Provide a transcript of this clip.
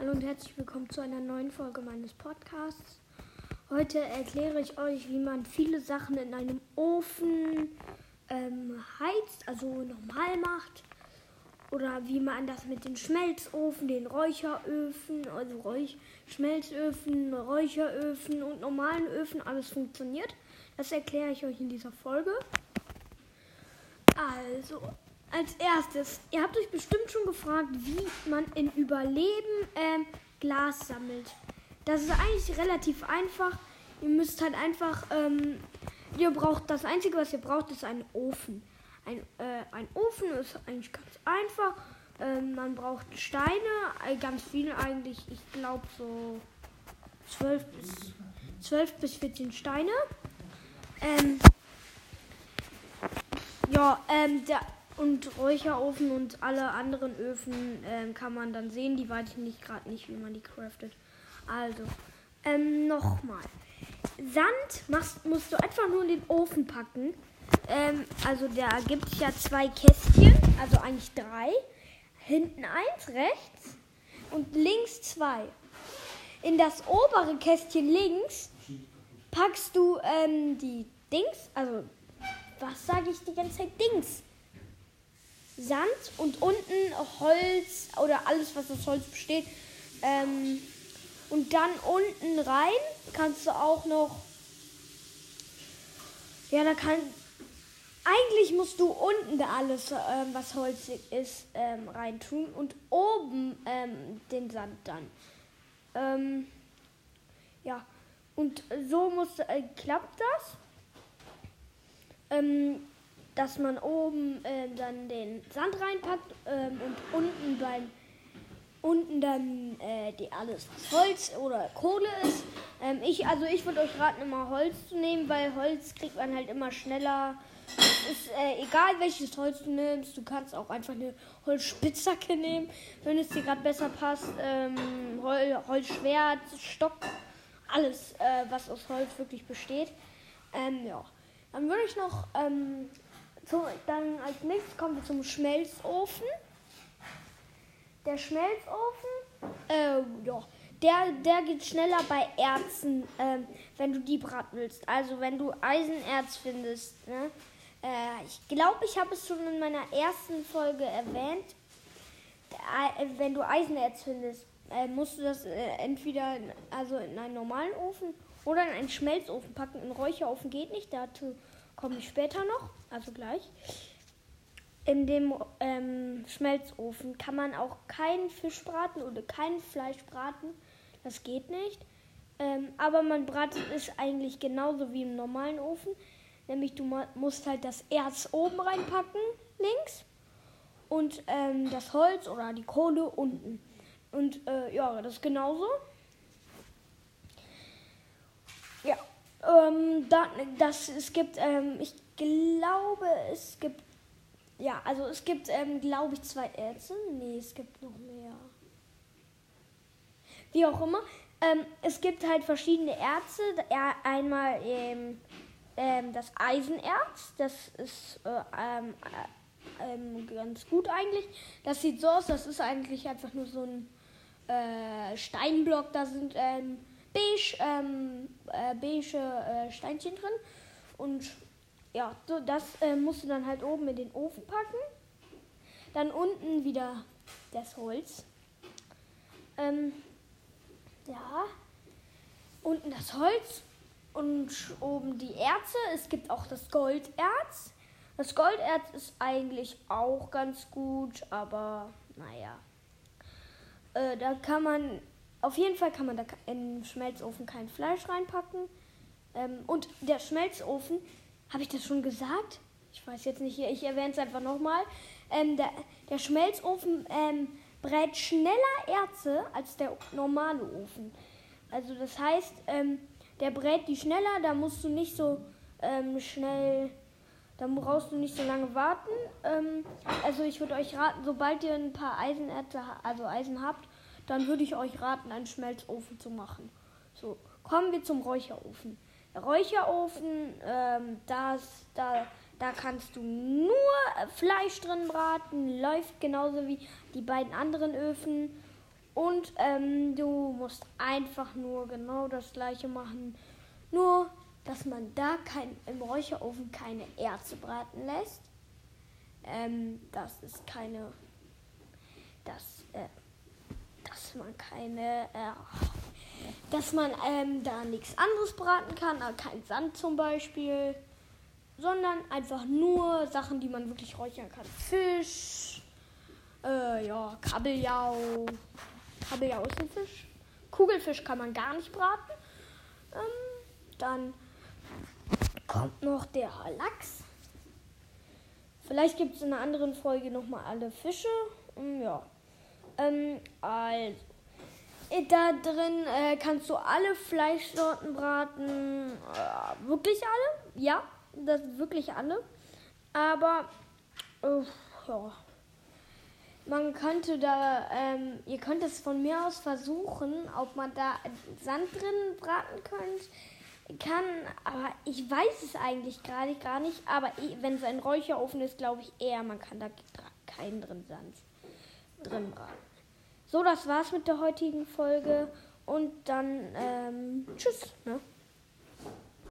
Hallo und herzlich willkommen zu einer neuen Folge meines Podcasts. Heute erkläre ich euch, wie man viele Sachen in einem Ofen ähm, heizt, also normal macht. Oder wie man das mit den Schmelzofen, den Räucheröfen, also Räuch Schmelzöfen, Räucheröfen und normalen Öfen alles funktioniert. Das erkläre ich euch in dieser Folge. Also, als erstes, ihr habt euch bestimmt schon gefragt, wie man in Überleben ähm, Glas sammelt. Das ist eigentlich relativ einfach. Ihr müsst halt einfach, ähm, ihr braucht, das Einzige, was ihr braucht, ist ein Ofen. Ein, äh, ein Ofen ist eigentlich ganz einfach. Ähm, man braucht Steine, äh, ganz viel eigentlich. Ich glaube so 12 bis, 12 bis 14 Steine. Ähm, ja, ähm, der, und Räucherofen und alle anderen Öfen ähm, kann man dann sehen. Die weiß ich nicht gerade nicht, wie man die craftet. Also, ähm, nochmal. Sand machst, musst du einfach nur in den Ofen packen. Ähm, also da gibt es ja zwei Kästchen, also eigentlich drei. Hinten eins, rechts und links zwei. In das obere Kästchen links packst du ähm, die Dings, also was sage ich die ganze Zeit? Dings. Sand und unten Holz oder alles, was aus Holz besteht. Ähm, und dann unten rein kannst du auch noch. Ja, da kann. Eigentlich musst du unten da alles, ähm, was holzig ist, ähm, reintun und oben ähm, den Sand dann. Ähm, ja, und so muss, äh, klappt das. Ähm, dass man oben äh, dann den Sand reinpackt ähm, und unten beim unten dann äh, die alles Holz oder Kohle ist. Ähm, ich also ich würde euch raten immer Holz zu nehmen, weil Holz kriegt man halt immer schneller. Es ist äh, egal welches Holz du nimmst, du kannst auch einfach eine Holzspitzhacke nehmen, wenn es dir gerade besser passt. Ähm, Hol Holzschwert, Stock, alles äh, was aus Holz wirklich besteht. Ähm, ja. Dann würde ich noch ähm, so, dann als nächstes kommen wir zum Schmelzofen. Der Schmelzofen, äh, ja, der, der geht schneller bei Erzen, äh, wenn du die braten willst. Also wenn du Eisenerz findest. Ne? Äh, ich glaube, ich habe es schon in meiner ersten Folge erwähnt. Äh, wenn du Eisenerz findest, äh, musst du das äh, entweder in, also in einen normalen Ofen oder in einen Schmelzofen packen. Ein Räucherofen geht nicht, dazu komme ich später noch, also gleich. In dem ähm, Schmelzofen kann man auch keinen Fisch braten oder kein Fleisch braten. Das geht nicht. Ähm, aber man bratet es eigentlich genauso wie im normalen Ofen. Nämlich du musst halt das Erz oben reinpacken, links. Und ähm, das Holz oder die Kohle unten. Und äh, ja, das ist genauso. Ja, ähm, da, das, es gibt, ähm, ich glaube, es gibt, ja, also es gibt, ähm, glaube ich, zwei Ärzte. Nee, es gibt noch mehr. Wie auch immer. Ähm, es gibt halt verschiedene Ärzte. Einmal ähm, ähm, das Eisenerz. Das ist äh, äh, ganz gut eigentlich. Das sieht so aus. Das ist eigentlich einfach nur so ein äh, Steinblock. Da sind beige, ähm, äh, beige äh, Steinchen drin. Und ja, so, das äh, musst du dann halt oben in den Ofen packen. Dann unten wieder das Holz. Ähm, ja, unten das Holz und oben die Erze. Es gibt auch das Golderz. Das Golderz ist eigentlich auch ganz gut, aber naja. Äh, da kann man auf jeden Fall kann man da in den Schmelzofen kein Fleisch reinpacken. Ähm, und der Schmelzofen, habe ich das schon gesagt? Ich weiß jetzt nicht, ich erwähne es einfach nochmal. Ähm, der, der Schmelzofen ähm, brät schneller Erze als der normale Ofen. Also das heißt, ähm, der brät die schneller, da musst du nicht so ähm, schnell, da brauchst du nicht so lange warten. Ähm, also ich würde euch raten, sobald ihr ein paar Eisenerze, also Eisen habt, dann würde ich euch raten, einen Schmelzofen zu machen. So, kommen wir zum Räucherofen. Der Räucherofen, ähm, das, da, da kannst du nur Fleisch drin braten, läuft genauso wie die beiden anderen Öfen. Und ähm, du musst einfach nur genau das gleiche machen. Nur, dass man da kein, im Räucherofen keine Erze braten lässt. Ähm, das ist keine. Das, äh, man keine. Äh, dass man ähm, da nichts anderes braten kann, also kein Sand zum Beispiel, sondern einfach nur Sachen, die man wirklich räuchern kann. Fisch, äh, ja, Kabeljau. Kabeljau ist ein Fisch. Kugelfisch kann man gar nicht braten. Ähm, dann kommt noch der Lachs. Vielleicht gibt es in einer anderen Folge nochmal alle Fische. Ähm, ja. Ähm, also. Da drin äh, kannst du alle Fleischsorten braten. Äh, wirklich alle? Ja, das wirklich alle. Aber äh, ja. Man könnte da, ähm, ihr könnt es von mir aus versuchen, ob man da Sand drin braten könnt, kann, aber ich weiß es eigentlich gerade gar nicht. Aber wenn es ein Räucherofen ist, glaube ich eher, man kann da keinen drin Sand drin braten. So, das war's mit der heutigen Folge und dann ähm, tschüss. Ne?